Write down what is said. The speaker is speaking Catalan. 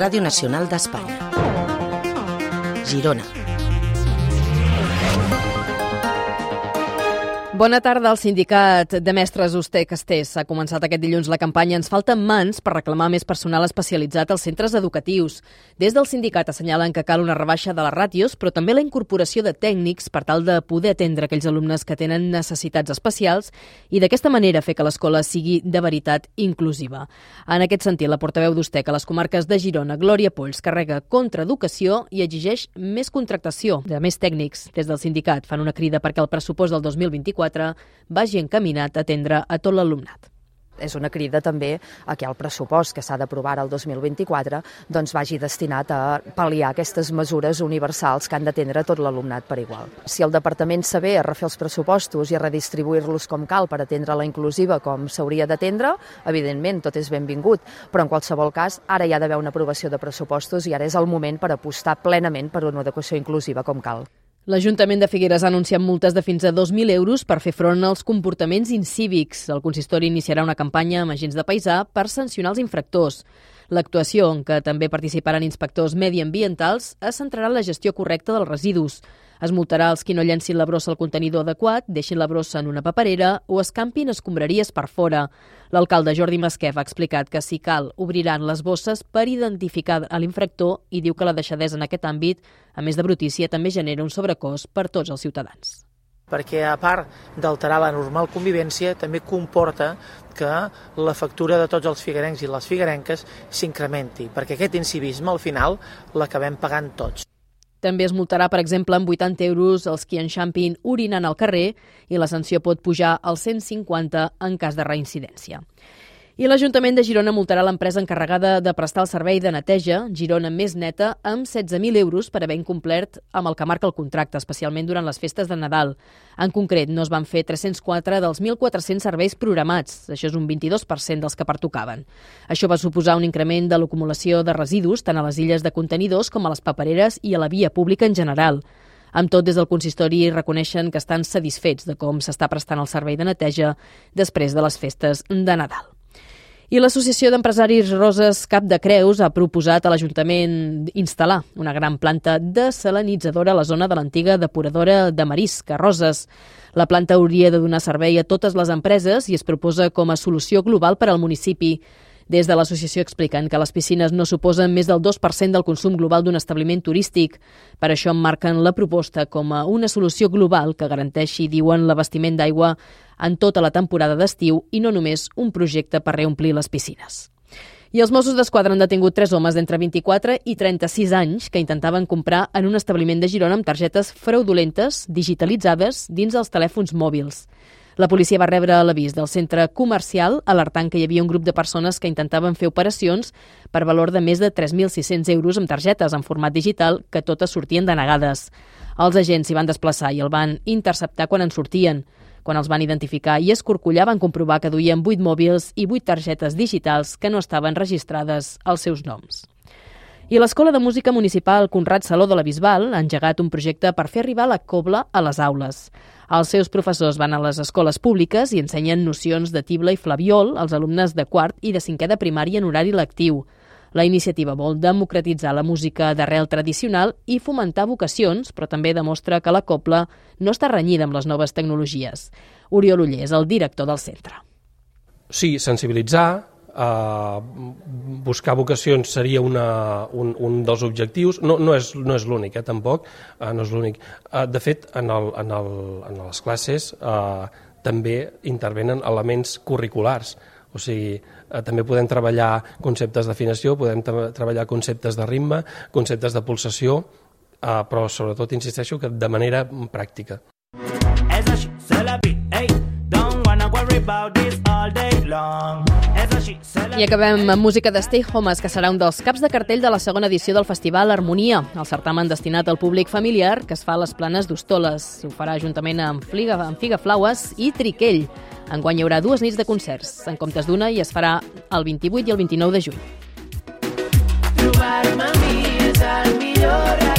Ràdio Nacional d'Espanya. Girona. Bona tarda. El sindicat de mestres Usté Castés ha començat aquest dilluns la campanya Ens falten mans per reclamar més personal especialitzat als centres educatius. Des del sindicat assenyalen que cal una rebaixa de les ràtios, però també la incorporació de tècnics per tal de poder atendre aquells alumnes que tenen necessitats especials i d'aquesta manera fer que l'escola sigui de veritat inclusiva. En aquest sentit, la portaveu d'Usté que les comarques de Girona, Glòria Polls, carrega contra educació i exigeix més contractació de més tècnics. Des del sindicat fan una crida perquè el pressupost del 2024 2024 vagi encaminat a atendre a tot l'alumnat és una crida també a que el pressupost que s'ha d'aprovar el 2024 doncs vagi destinat a pal·liar aquestes mesures universals que han d'atendre tot l'alumnat per igual. Si el departament saber a refer els pressupostos i a redistribuir-los com cal per atendre la inclusiva com s'hauria d'atendre, evidentment tot és benvingut, però en qualsevol cas ara hi ha d'haver una aprovació de pressupostos i ara és el moment per apostar plenament per una educació inclusiva com cal. L'Ajuntament de Figueres ha anunciat multes de fins a 2.000 euros per fer front als comportaments incívics. El consistori iniciarà una campanya amb agents de paisà per sancionar els infractors. L'actuació, en què també participaran inspectors mediambientals, es centrarà en la gestió correcta dels residus. Es multarà els qui no llencin la brossa al contenidor adequat, deixin la brossa en una paperera o escampin escombraries per fora. L'alcalde Jordi Masquef ha explicat que si cal obriran les bosses per identificar l'infractor i diu que la deixadesa en aquest àmbit, a més de brutícia, també genera un sobrecost per tots els ciutadans perquè a part d'alterar la normal convivència també comporta que la factura de tots els figuerencs i les figuerenques s'incrementi, perquè aquest incivisme al final l'acabem pagant tots. També es multarà, per exemple, amb 80 euros els qui enxampin orinant al carrer i la sanció pot pujar als 150 en cas de reincidència. I l'Ajuntament de Girona multarà l'empresa encarregada de prestar el servei de neteja, Girona Més Neta, amb 16.000 euros per haver incomplert amb el que marca el contracte, especialment durant les festes de Nadal. En concret, no es van fer 304 dels 1.400 serveis programats. Això és un 22% dels que pertocaven. Això va suposar un increment de l'acumulació de residus tant a les illes de contenidors com a les papereres i a la via pública en general. Amb tot, des del consistori reconeixen que estan satisfets de com s'està prestant el servei de neteja després de les festes de Nadal. I l'Associació d'Empresaris Roses Cap de Creus ha proposat a l'Ajuntament instal·lar una gran planta desalinitzadora a la zona de l'antiga depuradora de marisc, a Roses. La planta hauria de donar servei a totes les empreses i es proposa com a solució global per al municipi. Des de l'associació expliquen que les piscines no suposen més del 2% del consum global d'un establiment turístic. Per això marquen la proposta com a una solució global que garanteixi, diuen, l'abastiment d'aigua en tota la temporada d'estiu i no només un projecte per reomplir les piscines. I els Mossos d'Esquadra han detingut tres homes d'entre 24 i 36 anys que intentaven comprar en un establiment de Girona amb targetes fraudulentes digitalitzades dins els telèfons mòbils. La policia va rebre l'avís del centre comercial alertant que hi havia un grup de persones que intentaven fer operacions per valor de més de 3.600 euros amb targetes en format digital que totes sortien denegades. Els agents s'hi van desplaçar i el van interceptar quan en sortien. Quan els van identificar i escorcollar van comprovar que duien 8 mòbils i 8 targetes digitals que no estaven registrades als seus noms. I l'Escola de Música Municipal Conrad Saló de la Bisbal ha engegat un projecte per fer arribar la cobla a les aules. Els seus professors van a les escoles públiques i ensenyen nocions de tibla i flaviol als alumnes de quart i de cinquè de primària en horari lectiu. La iniciativa vol democratitzar la música d'arrel tradicional i fomentar vocacions, però també demostra que la copla no està renyida amb les noves tecnologies. Oriol Uller és el director del centre. Sí, sensibilitzar, eh, buscar vocacions seria una, un, un dels objectius, no, no és, no és l'únic, eh, tampoc, eh, no és l'únic. Eh, de fet, en, el, en, el, en les classes eh, també intervenen elements curriculars, o sigui, eh, també podem treballar conceptes d'afinació, podem treballar conceptes de ritme, conceptes de pulsació, eh, però sobretot insisteixo que de manera pràctica. I acabem amb música de Stay Homes, que serà un dels caps de cartell de la segona edició del Festival Harmonia, el certamen destinat al públic familiar que es fa a les planes d'Hostoles. Ho farà juntament amb, Fliga, amb Figa Flaues i Triquell. Enguany hi haurà dues nits de concerts, en comptes d'una, i es farà el 28 i el 29 de juny. Trobar-me a mi és el millor